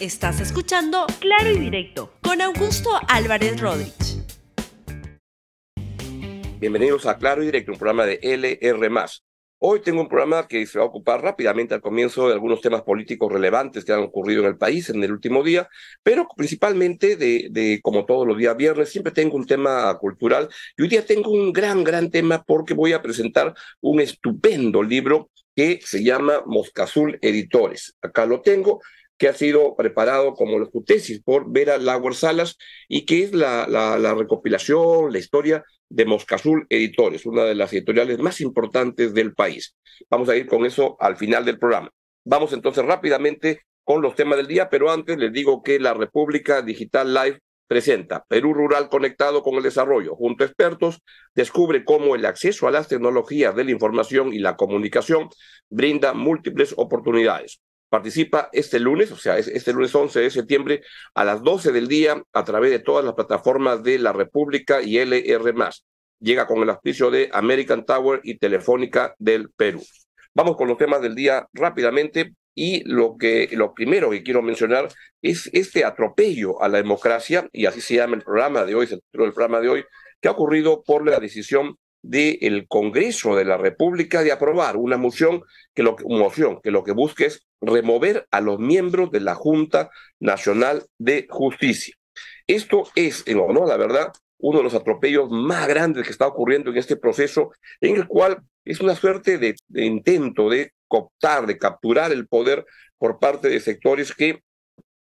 Estás escuchando Claro y Directo con Augusto Álvarez Rodríguez. Bienvenidos a Claro y Directo, un programa de LR. Hoy tengo un programa que se va a ocupar rápidamente al comienzo de algunos temas políticos relevantes que han ocurrido en el país en el último día, pero principalmente de, como todos los días viernes, siempre tengo un tema cultural y hoy día tengo un gran, gran tema porque voy a presentar un estupendo libro que se llama Mosca Azul Editores. Acá lo tengo que ha sido preparado como su tesis por Vera Lauer Salas y que es la, la, la recopilación, la historia de Mosca Azul Editores, una de las editoriales más importantes del país. Vamos a ir con eso al final del programa. Vamos entonces rápidamente con los temas del día, pero antes les digo que la República Digital Live presenta Perú Rural conectado con el desarrollo. Junto a expertos, descubre cómo el acceso a las tecnologías de la información y la comunicación brinda múltiples oportunidades. Participa este lunes, o sea, este lunes 11 de septiembre a las 12 del día a través de todas las plataformas de la República y LR+. Llega con el auspicio de American Tower y Telefónica del Perú. Vamos con los temas del día rápidamente y lo que lo primero que quiero mencionar es este atropello a la democracia y así se llama el programa de hoy, se el programa de hoy, que ha ocurrido por la decisión del Congreso de la República de aprobar una moción que lo, moción que lo que busca es remover a los miembros de la Junta Nacional de Justicia. Esto es, en honor, la verdad, uno de los atropellos más grandes que está ocurriendo en este proceso, en el cual es una suerte de, de intento de cooptar, de capturar el poder por parte de sectores que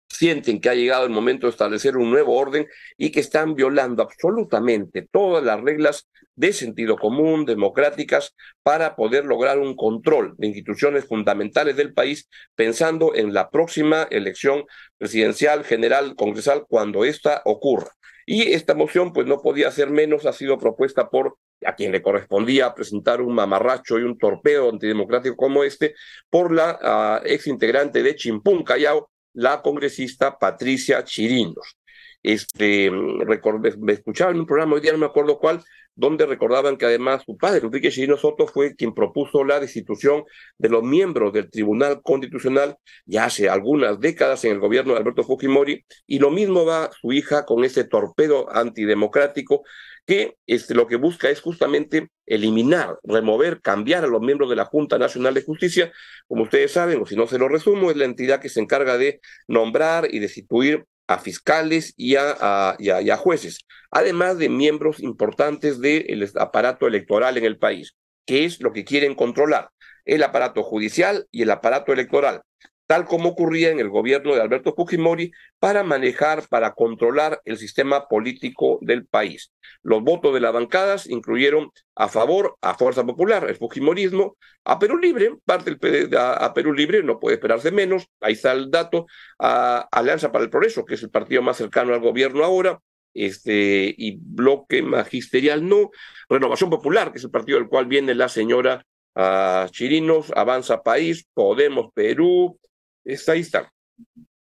sienten que ha llegado el momento de establecer un nuevo orden y que están violando absolutamente todas las reglas de sentido común, democráticas, para poder lograr un control de instituciones fundamentales del país, pensando en la próxima elección presidencial, general, congresal, cuando ésta ocurra. Y esta moción, pues no podía ser menos, ha sido propuesta por a quien le correspondía presentar un mamarracho y un torpeo antidemocrático como este, por la uh, ex integrante de Chimpún Callao, la congresista Patricia Chirinos. Este, recordé, me escuchaba en un programa, hoy día no me acuerdo cuál, donde recordaban que además su padre, Enrique Chirino Soto, fue quien propuso la destitución de los miembros del Tribunal Constitucional ya hace algunas décadas en el gobierno de Alberto Fujimori, y lo mismo va su hija con ese torpedo antidemocrático que este, lo que busca es justamente eliminar, remover, cambiar a los miembros de la Junta Nacional de Justicia. Como ustedes saben, o si no se lo resumo, es la entidad que se encarga de nombrar y destituir a fiscales y a, y a jueces, además de miembros importantes del aparato electoral en el país, que es lo que quieren controlar, el aparato judicial y el aparato electoral tal como ocurría en el gobierno de Alberto Fujimori, para manejar, para controlar el sistema político del país. Los votos de las bancadas incluyeron a favor a Fuerza Popular, el Fujimorismo, a Perú Libre, parte del a, a Perú Libre, no puede esperarse menos, ahí está el dato, a Alianza para el Progreso, que es el partido más cercano al gobierno ahora, este, y Bloque Magisterial no, Renovación Popular, que es el partido del cual viene la señora uh, Chirinos, Avanza País, Podemos Perú, Está, ahí está.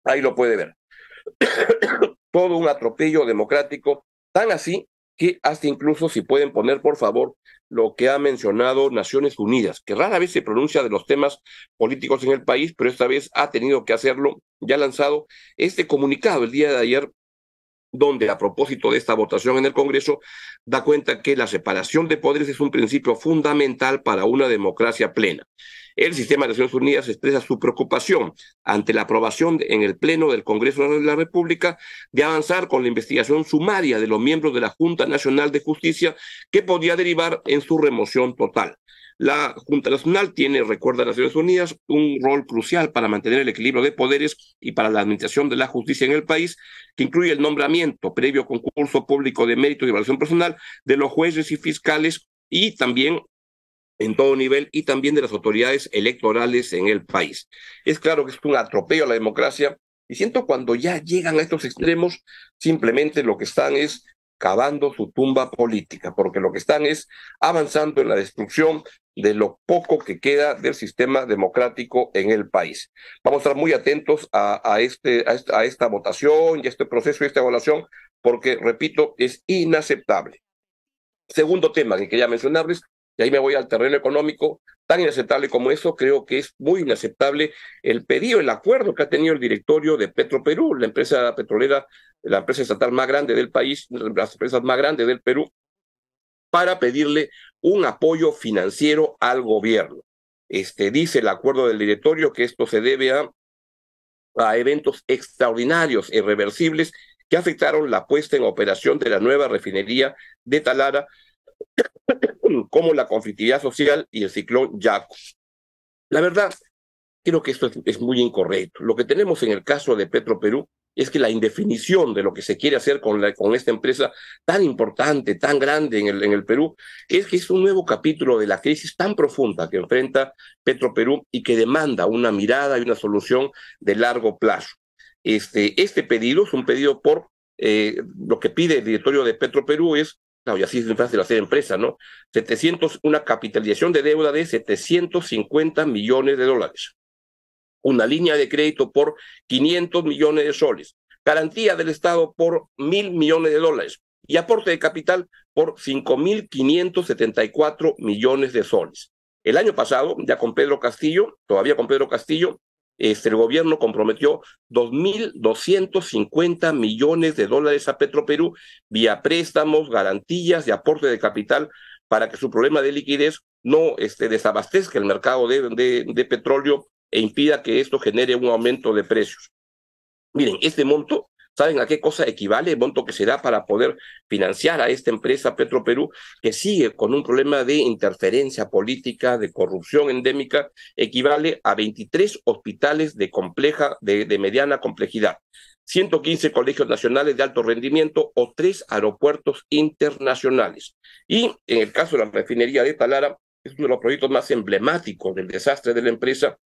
Ahí lo puede ver. Todo un atropello democrático, tan así que hasta incluso si pueden poner, por favor, lo que ha mencionado Naciones Unidas, que rara vez se pronuncia de los temas políticos en el país, pero esta vez ha tenido que hacerlo, ya ha lanzado este comunicado el día de ayer donde a propósito de esta votación en el Congreso da cuenta que la separación de poderes es un principio fundamental para una democracia plena. El sistema de Naciones Unidas expresa su preocupación ante la aprobación en el Pleno del Congreso de la República de avanzar con la investigación sumaria de los miembros de la Junta Nacional de Justicia que podría derivar en su remoción total. La Junta Nacional tiene, recuerda a Naciones Unidas, un rol crucial para mantener el equilibrio de poderes y para la administración de la justicia en el país, que incluye el nombramiento previo concurso público de mérito y evaluación personal de los jueces y fiscales y también en todo nivel y también de las autoridades electorales en el país. Es claro que es un atropello a la democracia y siento cuando ya llegan a estos extremos, simplemente lo que están es cavando su tumba política, porque lo que están es avanzando en la destrucción de lo poco que queda del sistema democrático en el país. Vamos a estar muy atentos a, a, este, a, esta, a esta votación y a este proceso y esta evaluación, porque, repito, es inaceptable. Segundo tema que quería mencionarles, y ahí me voy al terreno económico, tan inaceptable como eso, creo que es muy inaceptable el pedido, el acuerdo que ha tenido el directorio de Petroperú, la empresa petrolera, la empresa estatal más grande del país, las empresas más grandes del Perú, para pedirle un apoyo financiero al gobierno. Este, dice el acuerdo del directorio que esto se debe a, a eventos extraordinarios, irreversibles, que afectaron la puesta en operación de la nueva refinería de Talara, como la conflictividad social y el ciclón Yaco. La verdad, creo que esto es, muy incorrecto. Lo que tenemos en el caso de Petro Perú es que la indefinición de lo que se quiere hacer con, con esta empresa tan importante, tan grande en el, en el Perú, es que es un nuevo capítulo de la crisis tan profunda que enfrenta Petro Perú y que demanda una mirada y una solución de largo plazo. Este, este pedido es un pedido por eh, lo que pide el directorio de Petro Perú es, claro, y así es fácil hacer empresa, ¿no? 700, una capitalización de deuda de 750 millones de dólares. Una línea de crédito por 500 millones de soles. Garantía del Estado por mil millones de dólares. Y aporte de capital por 5.574 millones de soles. El año pasado, ya con Pedro Castillo, todavía con Pedro Castillo, este, el gobierno comprometió 2.250 millones de dólares a Petroperú vía préstamos, garantías y aporte de capital para que su problema de liquidez no este, desabastezca el mercado de, de petróleo e impida que esto genere un aumento de precios. Miren, este monto ¿Saben a qué cosa equivale el monto que se da para poder financiar a esta empresa Petroperú, que sigue con un problema de interferencia política, de corrupción endémica? Equivale a 23 hospitales de, compleja, de, de mediana complejidad. 115 colegios nacionales de alto rendimiento o tres aeropuertos internacionales. Y en el caso de la refinería de Talara, es uno de los proyectos más emblemáticos del desastre de la empresa,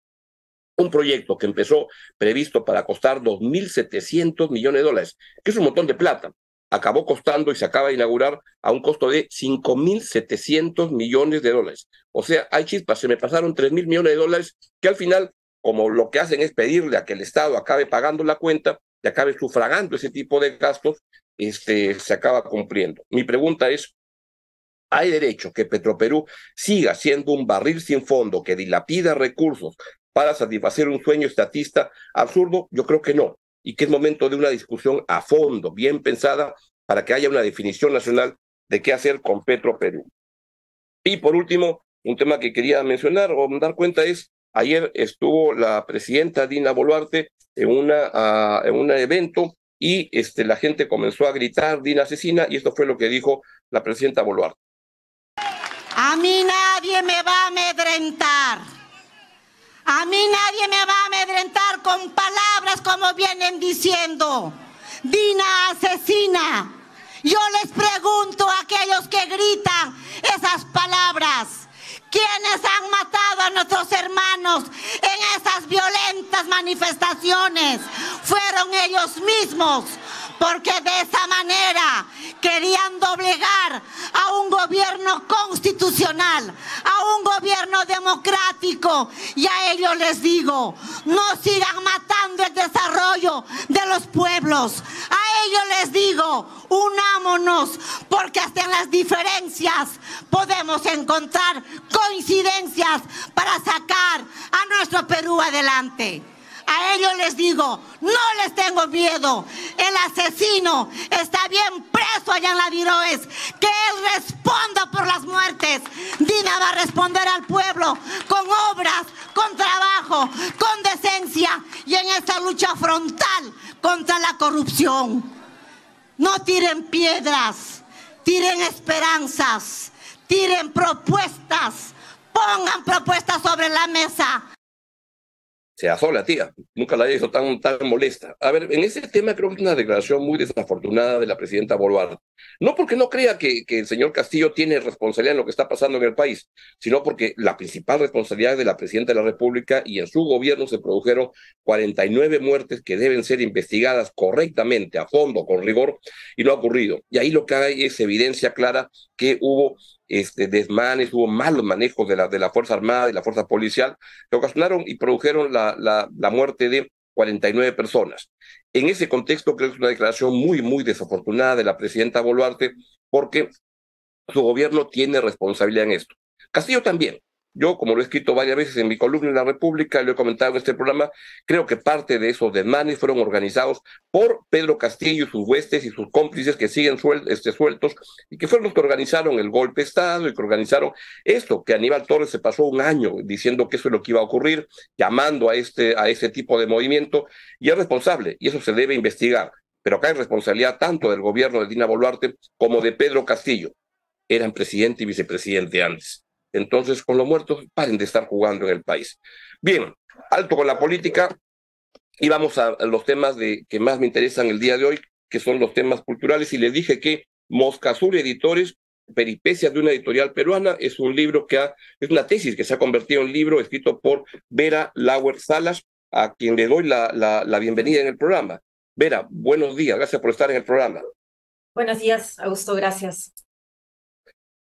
un proyecto que empezó previsto para costar 2.700 millones de dólares, que es un montón de plata. Acabó costando y se acaba de inaugurar a un costo de 5.700 millones de dólares. O sea, hay chispas, se me pasaron 3.000 millones de dólares que al final, como lo que hacen es pedirle a que el Estado acabe pagando la cuenta y acabe sufragando ese tipo de gastos, este, se acaba cumpliendo. Mi pregunta es, ¿Hay derecho que Petroperú siga siendo un barril sin fondo que dilapida recursos para satisfacer un sueño estatista absurdo? Yo creo que no, y que es momento de una discusión a fondo, bien pensada, para que haya una definición nacional de qué hacer con Petro Perú. Y por último, un tema que quería mencionar o dar cuenta es, ayer estuvo la presidenta Dina Boluarte en, una, uh, en un evento y este, la gente comenzó a gritar Dina asesina y esto fue lo que dijo la presidenta Boluarte. A mí nadie me va a amedrentar. A mí nadie me va a amedrentar con palabras como vienen diciendo. Dina asesina. Yo les pregunto a aquellos que gritan esas palabras. ¿Quiénes han matado a nuestros hermanos en esas violentas manifestaciones? Fueron ellos mismos porque de esa manera querían doblegar a un gobierno constitucional, a un gobierno democrático. Y a ellos les digo, no sigan matando el desarrollo de los pueblos. A ellos les digo, unámonos, porque hasta en las diferencias podemos encontrar coincidencias para sacar a nuestro Perú adelante. A ellos les digo, no les tengo miedo. El asesino está bien preso allá en la Diroes. Que él responda por las muertes. Dina va a responder al pueblo con obras, con trabajo, con decencia y en esta lucha frontal contra la corrupción. No tiren piedras, tiren esperanzas, tiren propuestas, pongan propuestas sobre la mesa se asola, tía. Nunca la he visto tan, tan molesta. A ver, en ese tema creo que es una declaración muy desafortunada de la presidenta Boluarte. No porque no crea que, el señor Castillo tiene responsabilidad en lo que está pasando en el país, sino porque la principal responsabilidad es de la presidenta de la República y en su gobierno se produjeron 49 muertes que deben ser investigadas correctamente, a fondo, con rigor, y no ha ocurrido. Y ahí lo que hay es evidencia clara que hubo este, desmanes, hubo malos manejos de la, de la Fuerza Armada y la Fuerza Policial que ocasionaron y produjeron la, la muerte de 49 personas. En ese contexto creo que es una declaración muy, muy desafortunada de la presidenta Boluarte porque su gobierno tiene responsabilidad en esto. Castillo también, Yo, como lo he escrito varias veces en mi columna en La República, lo he comentado en este programa, creo que parte de esos desmanes fueron organizados por Pedro Castillo y sus huestes y sus cómplices que siguen este, sueltos y que fueron los que organizaron el golpe de Estado y que organizaron esto, que Aníbal Torres se pasó un año diciendo que eso es lo que iba a ocurrir, llamando a, este, a ese tipo de movimiento, y es responsable, y eso se debe investigar. Pero acá hay responsabilidad tanto del gobierno de Dina Boluarte como de Pedro Castillo. Eran presidente y vicepresidente antes. Entonces, con los muertos, paren de estar jugando en el país. Bien, alto con la política y vamos a los temas de, que más me interesan el día de hoy, que son los temas culturales. Y les dije que Mosca Azul Editores, Peripecias de una editorial peruana, es un libro que ha, es una tesis que se ha convertido en libro escrito por Vera Lauer Salas, a quien le doy la, la bienvenida en el programa. Vera, buenos días, gracias por estar en el programa. Buenos días, Augusto, gracias.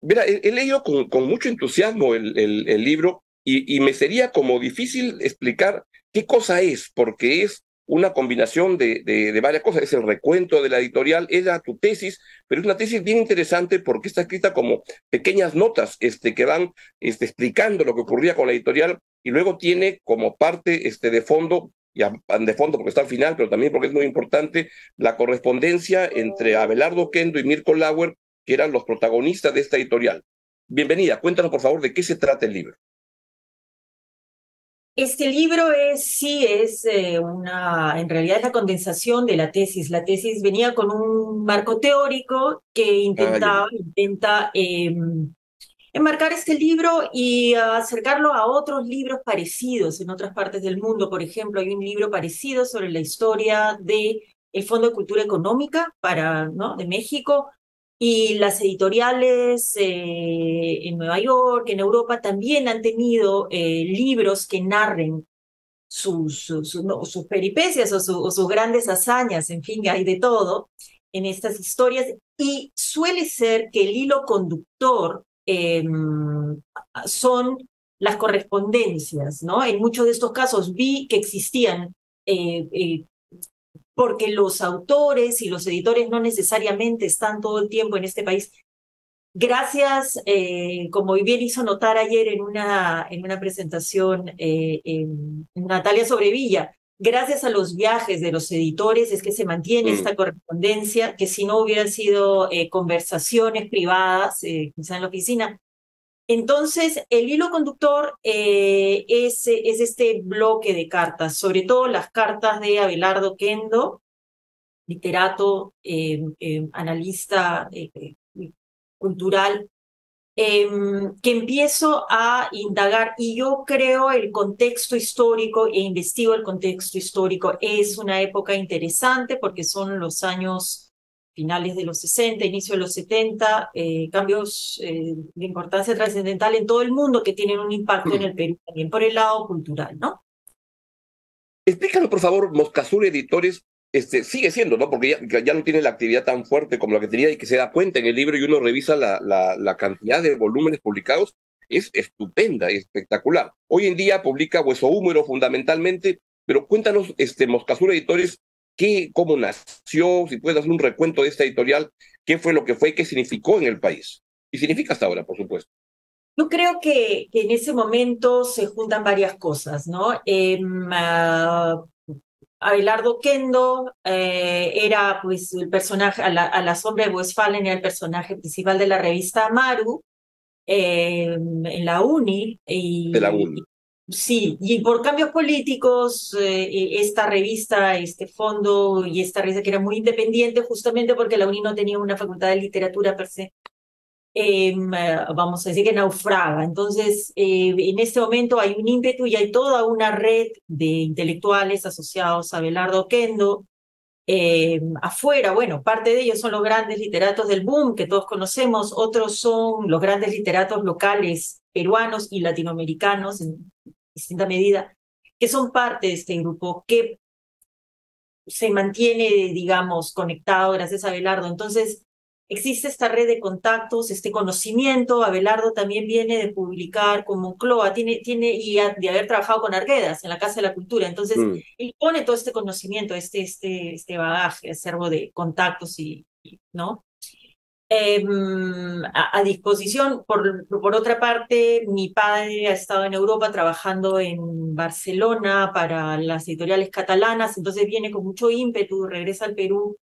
Mira, he, leído con, mucho entusiasmo el, el, libro y, me sería como difícil explicar qué cosa es, porque es una combinación de, de, varias cosas. Es el recuento de la editorial, era tu tesis, pero es una tesis bien interesante porque está escrita como pequeñas notas este, que van este, explicando lo que ocurría con la editorial y luego tiene como parte este, de fondo ya de fondo porque está al final, pero también porque es muy importante, la correspondencia entre Abelardo Kendo y Mirko Lauer que eran los protagonistas de esta editorial. Bienvenida, cuéntanos por favor de qué se trata el libro. Este libro es, sí, es eh, una, en realidad es la condensación de la tesis. La tesis venía con un marco teórico que intentaba, intenta em, enmarcar este libro y acercarlo a otros libros parecidos en otras partes del mundo. Por ejemplo, hay un libro parecido sobre la historia de el Fondo de Cultura Económica para, ¿no? de México, y las editoriales eh, en Nueva York, en Europa, también han tenido eh, libros que narren sus, sus, peripecias o, sus grandes hazañas, en fin, hay de todo en estas historias. Y suele ser que el hilo conductor em, son las correspondencias, ¿no? En muchos de estos casos vi que existían eh, porque los autores y los editores no necesariamente están todo el tiempo en este país. Gracias, eh, como bien hizo notar ayer en una, en una presentación eh, en Natalia Sobrevilla, gracias a los viajes de los editores es que se mantiene mm. esta correspondencia, que si no hubieran sido eh, conversaciones privadas, quizá en la oficina. Entonces, el hilo conductor es, es, este bloque de cartas, sobre todo las cartas de Abelardo Kendo, literato, em, em, analista eh, cultural, em, que empiezo a indagar y yo creo el contexto histórico e investigo el contexto histórico. Es una época interesante porque son los años finales de los 60, inicio de los 70, eh, cambios eh, de importancia trascendental en todo el mundo que tienen un impacto en el Perú también por el lado cultural, ¿no? Explícanos, por favor, Moscazur Editores este, sigue siendo, ¿no? Porque ya, ya, no tiene la actividad tan fuerte como la que tenía y que se da cuenta en el libro y uno revisa la, la, la cantidad de volúmenes publicados, es estupenda, espectacular. Hoy en día publica Hueso Húmero fundamentalmente, pero cuéntanos, este, Moscazur Editores, qué, cómo nació, si puedes hacer un recuento de esta editorial, qué fue lo que fue, qué significó en el país. Y significa hasta ahora, por supuesto. Yo creo que, en ese momento se juntan varias cosas, ¿no? Ah, Abelardo Kendo eh, era pues el personaje, a la, sombra de Westphalen era el personaje principal de la revista Maru em, en la UNI. Y, de la UNI. Sí, y por cambios políticos, eh, eh, esta revista, este fondo y esta revista que era muy independiente justamente porque la UNI no tenía una facultad de literatura per se, em, eh, vamos a decir que naufraga. Entonces, en este momento hay un ímpetu y hay toda una red de intelectuales asociados a Belardo Kendo. Em, afuera, bueno, parte de ellos son los grandes literatos del boom que todos conocemos, otros son los grandes literatos locales peruanos y latinoamericanos, distinta medida, que son parte de este grupo, que se mantiene, digamos, conectado gracias a Abelardo. Entonces, existe esta red de contactos, este conocimiento. Abelardo también viene de publicar como Cloa, tiene, tiene y de haber trabajado con Arguedas en la Casa de la Cultura. Entonces, mm. él pone todo este conocimiento, este, este, este bagaje, acervo de contactos y, ¿no? Em, a, disposición. Por, por otra parte, mi padre ha estado en Europa trabajando en Barcelona para las editoriales catalanas, entonces viene con mucho ímpetu, regresa al Perú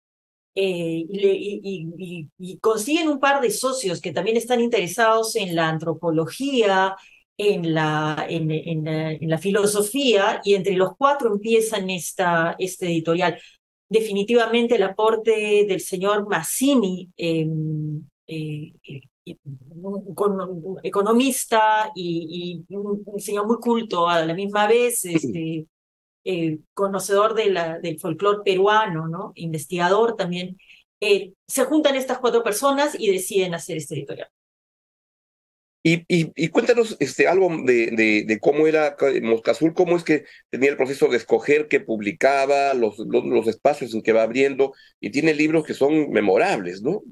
eh, y, y, consiguen un par de socios que también están interesados en la antropología, en la, en, en, la, filosofía, y entre los cuatro empiezan esta, este editorial definitivamente el aporte del señor Massini, em, eh, economista y, un señor muy culto a la misma vez, este, eh, conocedor de la, del folclore peruano, ¿no? investigador también. Eh, se juntan estas cuatro personas y deciden hacer este editorial. Y, y, cuéntanos este, algo de, de, cómo era Mosca Azul, cómo es que tenía el proceso de escoger qué publicaba, los, los, espacios en que va abriendo, y tiene libros que son memorables, ¿no?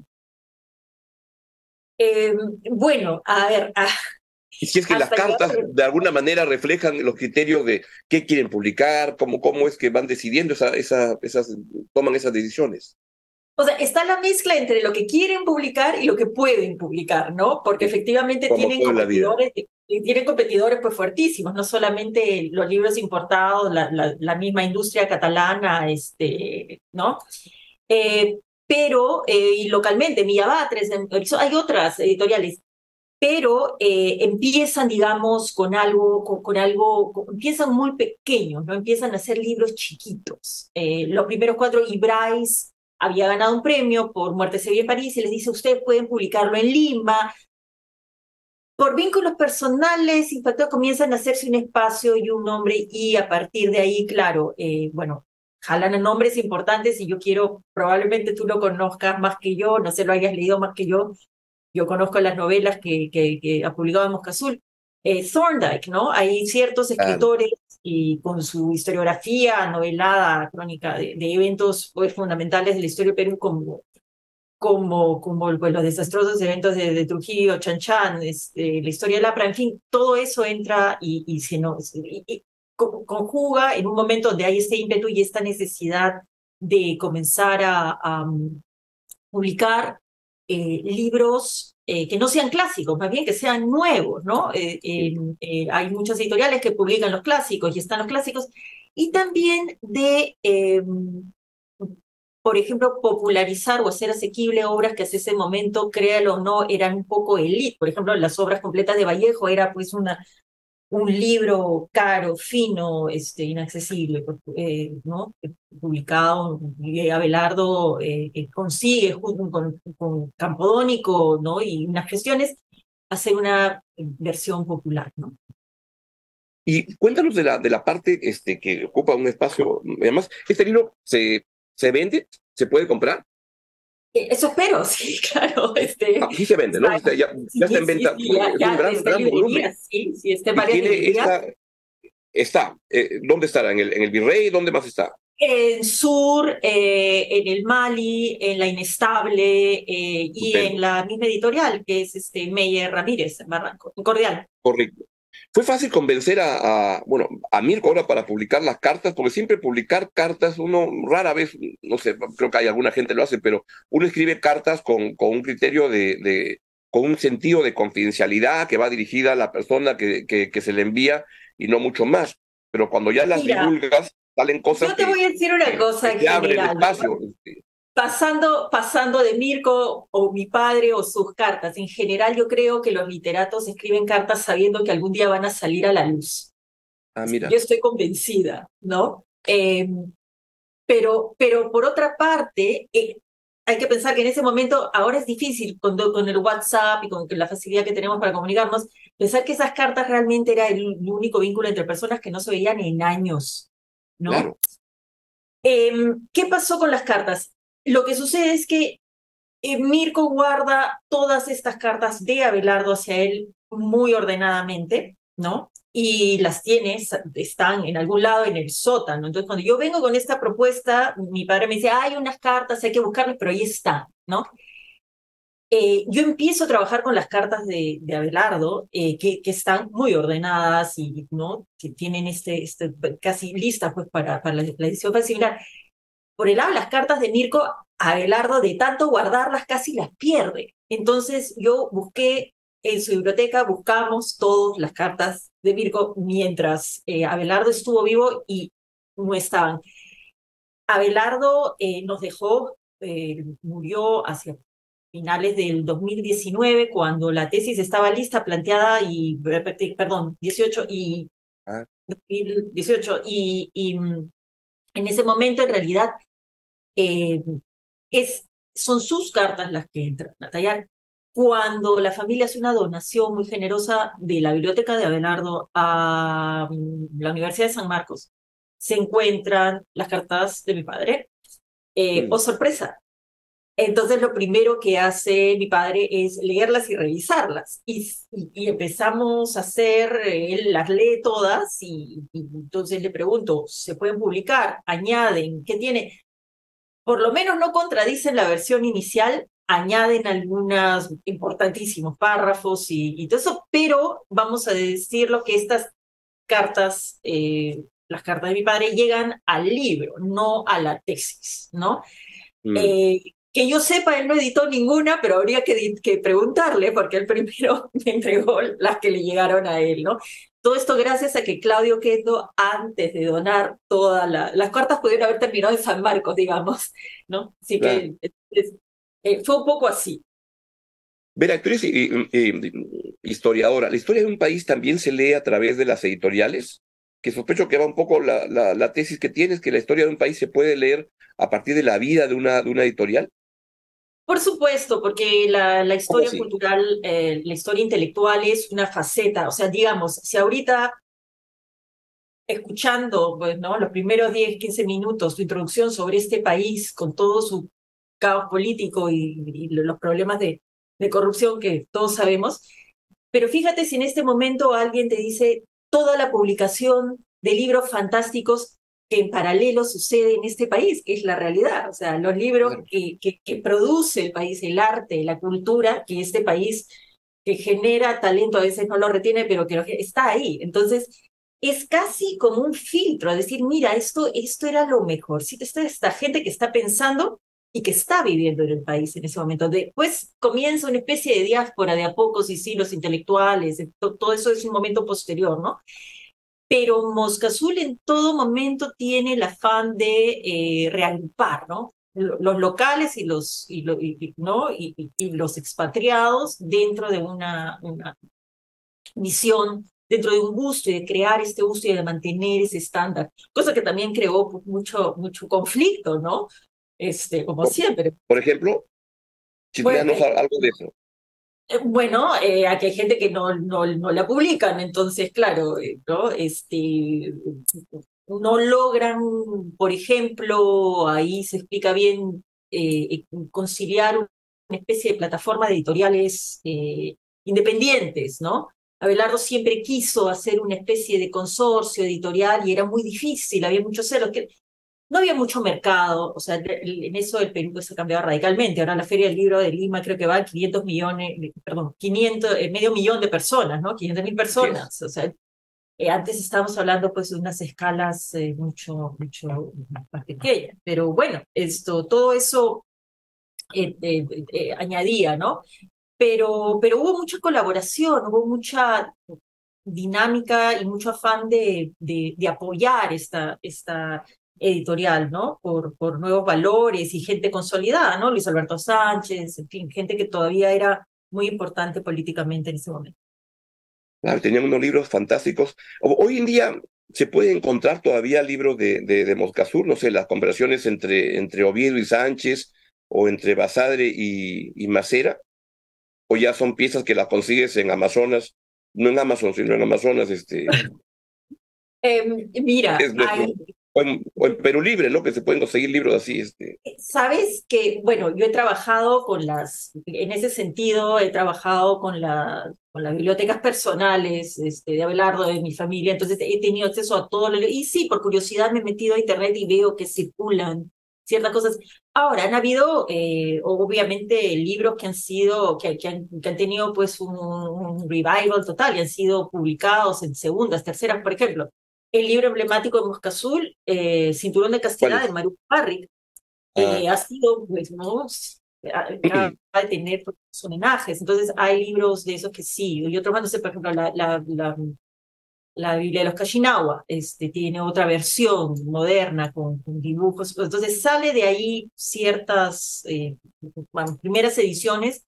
Em, bueno, a ver. y si es que las cartas de alguna manera reflejan los criterios de qué quieren publicar, cómo, cómo es que van decidiendo esa, esa, esas, toman esas decisiones. O sea, está la mezcla entre lo que quieren publicar y lo que pueden publicar, ¿no? Porque efectivamente tienen competidores, tienen competidores pues fuertísimos, no solamente los libros importados, la, la, misma industria catalana, este, ¿no? Eh, pero, eh, y localmente, Millabatres, hay otras editoriales, pero eh, empiezan, digamos, con algo, con, algo, empiezan muy pequeños, ¿no? Empiezan a hacer libros chiquitos. los primeros cuatro, Ibrais, había ganado un premio por Muerte se en París y les dice, ustedes pueden publicarlo en Lima. Por vínculos personales, Impacto comienzan a hacerse un espacio y un nombre y a partir de ahí, claro, eh, bueno, jalan a nombres importantes y yo quiero, probablemente tú lo conozcas más que yo, no sé, lo hayas leído más que yo, yo conozco las novelas que, que, ha publicado Mosca Azul. Eh, Thorndike, ¿no? Hay ciertos escritores y con su historiografía novelada, crónica de, eventos pues, fundamentales de la historia de Perú como, como, como pues, los desastrosos eventos de, Trujillo, Chan Chan, este, la historia de Lapra, en fin, todo eso entra y, y, se y, conjuga en un momento donde hay este ímpetu y esta necesidad de comenzar a, a publicar eh, libros eh, que no sean clásicos, más bien que sean nuevos, ¿no? Eh, eh, hay muchas editoriales que publican los clásicos y están los clásicos, y también de, em, por ejemplo, popularizar o hacer asequible obras que hasta ese momento, créalo o no, eran un poco elite. Por ejemplo, las obras completas de Vallejo era pues una, un libro caro, fino, este, inaccesible, pues, eh, ¿no? publicado, y Abelardo eh, eh, consigue junto con, con, Campodónico ¿no? y unas gestiones hacer una versión popular. ¿no? Y cuéntanos de la, de la parte este, que ocupa un espacio. Además, ¿este libro se, se vende? ¿Se puede comprar? Eso espero, sí, claro. Este, Aquí ah, se vende, ¿no? Está, ya, ya está en venta. Sí, ya, es un gran, gran volumen. Sí, sí, está en varias esta, Está, eh, ¿dónde estará? ¿En el, ¿En el Virrey? ¿Dónde más está? En Sur, eh, en el Mali, en la Inestable eh, y en la misma editorial, que es este Meyer Ramírez, en Barranco, en Cordial. Correcto. Fue fácil convencer a, bueno, a Mirko ahora para publicar las cartas, porque siempre publicar cartas, uno rara vez, no sé, creo que hay alguna gente lo hace, pero uno escribe cartas con, con un criterio de, de, con un sentido de confidencialidad que va dirigida a la persona que, que, que se le envía y no mucho más. Pero cuando ya las divulgas, salen cosas. Yo te voy a decir una cosa que abre espacio. Pasando, pasando de Mirko o mi padre o sus cartas. En general yo creo que los literatos escriben cartas sabiendo que algún día van a salir a la luz. Ah, mira. Yo estoy convencida, ¿no? Em, pero, pero por otra parte, eh, hay que pensar que en ese momento, ahora es difícil con, con el WhatsApp y con la facilidad que tenemos para comunicarnos, pensar que esas cartas realmente era el, único vínculo entre personas que no se veían en años, ¿no? Em, ¿Qué pasó con las cartas? Lo que sucede es que eh, Mirko guarda todas estas cartas de Abelardo hacia él muy ordenadamente, ¿no? Y las tiene, están en algún lado en el sótano. Entonces, cuando yo vengo con esta propuesta, mi padre me dice, hay unas cartas, hay que buscarlas, pero ahí están, ¿no? Eh, yo empiezo a trabajar con las cartas de, Abelardo, eh, que, están muy ordenadas y ¿no? que tienen este, este casi listas pues, para, para la, edición similar por el lado de las cartas de Mirko, Abelardo de tanto guardarlas casi las pierde. Entonces yo busqué en su biblioteca, buscamos todas las cartas de Virgo mientras eh, Abelardo estuvo vivo y no estaban. Abelardo eh, nos dejó, eh, murió hacia finales del 2019, cuando la tesis estaba lista, planteada, y, perdón, 18 y... 2018, ah. y, y mm, en ese momento, en realidad, es, son sus cartas las que entran a tallar. Cuando la familia hace una donación muy generosa de la biblioteca de Abelardo a mm, la Universidad de San Marcos, se encuentran las cartas de mi padre. Eh, ¡Oh, sorpresa! Entonces lo primero que hace mi padre es leerlas y revisarlas. Y, y, empezamos a hacer, él las lee todas y, y, entonces le pregunto, ¿se pueden publicar? Añaden, ¿qué tiene? por lo menos no contradicen la versión inicial, añaden algunos importantísimos párrafos y, todo eso, pero vamos a decirlo que estas cartas, eh, las cartas de mi padre, llegan al libro, no a la tesis, ¿no? Mm. Eh, que yo sepa, él no editó ninguna, pero habría que, que, preguntarle, porque él primero me entregó las que le llegaron a él, ¿no? Todo esto gracias a que Claudio Queto, antes de donar todas las cartas, pudieron haber terminado en San Marcos, digamos, ¿no? Así que eh, fue un poco así. Vera, tú eres historiadora. ¿La historia de un país también se lee a través de las editoriales? Que sospecho que va un poco la, la, tesis que tienes, que la historia de un país se puede leer a partir de la vida de una, de una editorial. Por supuesto, porque la, la historia cultural, eh, la historia intelectual es una faceta. O sea, digamos, si ahorita escuchando pues, ¿no? los primeros 10, 15 minutos, tu introducción sobre este país con todo su caos político y, los problemas de, de corrupción que todos sabemos, pero fíjate si en este momento alguien te dice toda la publicación de libros fantásticos que en paralelo sucede en este país, que es la realidad. O sea, los libros que, que, produce el país, el arte, la cultura, que este país que genera talento, a veces no lo retiene, pero que está ahí. Entonces, es casi como un filtro, a decir, mira, esto, esto era lo mejor. Si esta, esta gente que está pensando y que está viviendo en el país en ese momento. Después comienza una especie de diáspora de a pocos y sí, los intelectuales, todo eso es un momento posterior, ¿no? Pero Mosca Azul en todo momento tiene el afán de eh, reagrupar, ¿no? Los locales y los, y, ¿no? y, los expatriados dentro de una, una misión, dentro de un gusto y de crear este gusto y de mantener ese estándar, cosa que también creó mucho, mucho conflicto, ¿no? Este, como siempre. Por ejemplo, si bueno, algo de eso. Eh, bueno, eh, aquí hay gente que no, no, no la publican, entonces, claro, eh, ¿no? Este, no logran, por ejemplo, ahí se explica bien, conciliar una especie de plataforma de editoriales independientes, ¿no? Abelardo siempre quiso hacer una especie de consorcio editorial y era muy difícil, había muchos celos. Que, no había mucho mercado, o sea, en eso el Perú se ha cambiado radicalmente. Ahora la Feria del Libro de Lima creo que va a 500 millones, perdón, 500, eh, medio millón de personas, ¿no? 500 mil personas. O sea, eh, antes estábamos hablando pues de unas escalas eh, mucho, mucho más pequeñas. Pero bueno, esto, todo eso añadía, ¿no? Pero, pero hubo mucha colaboración, hubo mucha dinámica y mucho afán de, de, de apoyar esta, esta, editorial, ¿no? Por, por nuevos valores y gente consolidada, ¿no? Luis Alberto Sánchez, en fin, gente que todavía era muy importante políticamente en ese momento. Claro, tenían unos libros fantásticos. Hoy en día se puede encontrar todavía libros de, de, de Moscasur, no sé, las conversaciones entre, entre Oviedo y Sánchez o entre Basadre y, y Macera, o ya son piezas que las consigues en Amazonas, no en Amazon, sino en Amazonas, este. Em, mira, hay, o en, Perú Libre, ¿no? Que se pueden conseguir libros así. Este. Sabes que, bueno, yo he trabajado con las, en ese sentido, he trabajado con, la, con las bibliotecas personales este, de Abelardo, de mi familia, entonces he tenido acceso a todo lo... Y sí, por curiosidad me he metido a internet y veo que circulan ciertas cosas. Ahora, han habido, eh, obviamente, libros que han sido, que, que, han, que han tenido pues un, un, revival total y han sido publicados en segundas, terceras, por ejemplo el libro emblemático de Mosca Azul, eh, Cinturón de Castidad, de Maru Parry. eh, ha sido, pues, ¿no? Va a tener homenajes. Entonces, hay libros de esos que sí. Y otro más, no sé, por ejemplo, la, la, la, la Biblia de los Kashinawa este, tiene otra versión moderna con, dibujos. Entonces, sale de ahí ciertas eh, primeras ediciones.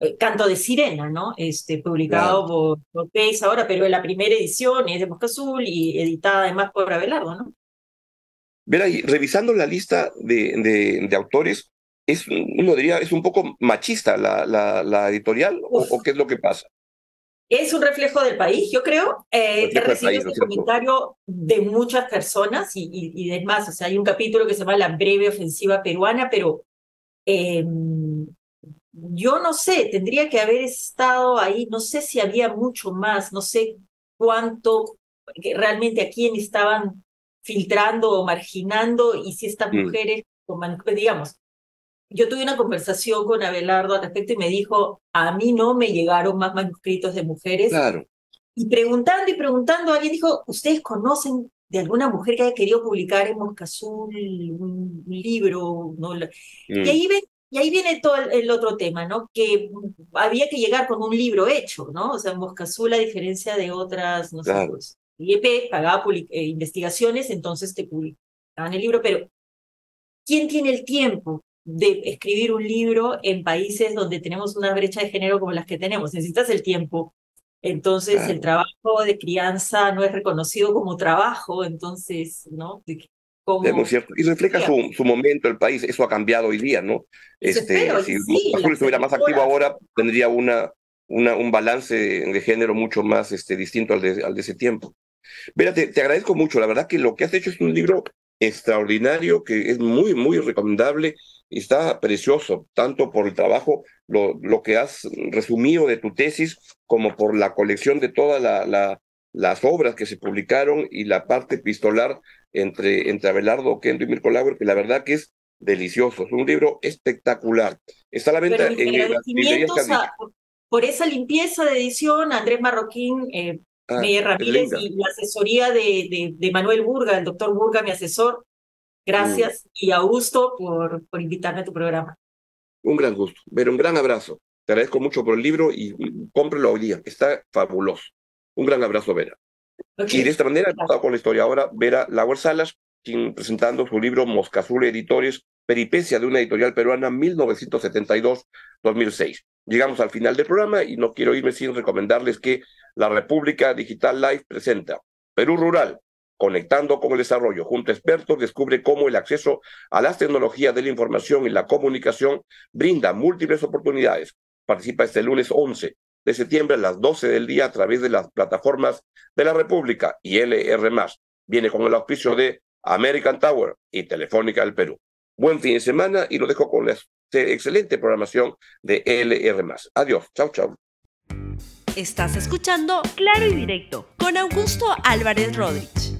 Eh, Canto de Sirena, ¿no? Este, publicado por, por Pace ahora, pero la primera edición es de Mosca Azul y editada además por Abelardo, ¿no? Ver ahí, revisando la lista de, de, de autores, es, uno diría, es un poco machista la, la, la editorial, o, qué es lo que pasa? Es un reflejo del país, yo creo. Eh, he recibido este comentario de muchas personas y, y, y demás. O sea, hay un capítulo que se llama La breve ofensiva peruana, pero eh, yo no sé, tendría que haber estado ahí. No sé si había mucho más, no sé cuánto, realmente a quién estaban filtrando o marginando y si estas mm. mujeres, digamos, yo tuve una conversación con Abelardo al respecto y me dijo, a mí no me llegaron más manuscritos de mujeres. Claro. Y preguntando y preguntando, alguien dijo, ¿ustedes conocen de alguna mujer que haya querido publicar en Moscazul un, libro? ¿no? Mm. Y, ahí y ahí viene todo el, otro tema, ¿no? Que había que llegar con un libro hecho, ¿no? O sea, Moscazul, a diferencia de otras, no sé, pues, IEP pagaba eh, investigaciones, entonces te publicaban el libro, pero ¿quién tiene el tiempo de escribir un libro en países donde tenemos una brecha de género como las que tenemos. Necesitas el tiempo. Entonces el trabajo de crianza no es reconocido como trabajo, entonces, ¿no? Como... cierto. Y refleja su, su, momento, el país, eso ha cambiado hoy día, ¿no? Este, si sí, Azul estuviera más activo ahora, tendría una, una, un balance de género mucho más este, distinto al de, al de ese tiempo. Mira, te, te, agradezco mucho, la verdad que lo que has hecho es un libro extraordinario, que es muy, muy recomendable está precioso, tanto por el trabajo, lo, lo que has resumido de tu tesis, como por la colección de todas la, las obras que se publicaron y la parte epistolar entre, entre Abelardo Kendo y Mirko Lauer, que la verdad que es delicioso, es un libro espectacular. Está a la venta en las Por esa limpieza de edición, Andrés Marroquín, eh, ah, Ramírez y la asesoría de, de, de Manuel Burga, el doctor Burga, mi asesor, Gracias y Augusto por, por invitarme a tu programa. Un gran gusto. Ver un gran abrazo. Te agradezco mucho por el libro y cómprelo hoy día. Está fabuloso. Un gran abrazo, Vera. Y de esta manera, estado con la historia ahora, Vera Lauer Salas, quien presentando su libro Mosca Azul Editores, Peripecia de una editorial peruana 1972-2006. Llegamos al final del programa y no quiero irme sin recomendarles que la República Digital Live presenta Perú Rural, Conectando con el desarrollo, junto a expertos, descubre cómo el acceso a las tecnologías de la información y la comunicación brinda múltiples oportunidades. Participa este lunes 11 de septiembre a las 12 del día a través de las plataformas de la República y LR+. Viene con el auspicio de American Tower y Telefónica del Perú. Buen fin de semana y lo dejo con la excelente programación de LR+. Adiós. Chau, chau. Estás escuchando Claro y Directo con Augusto Álvarez Rodríguez.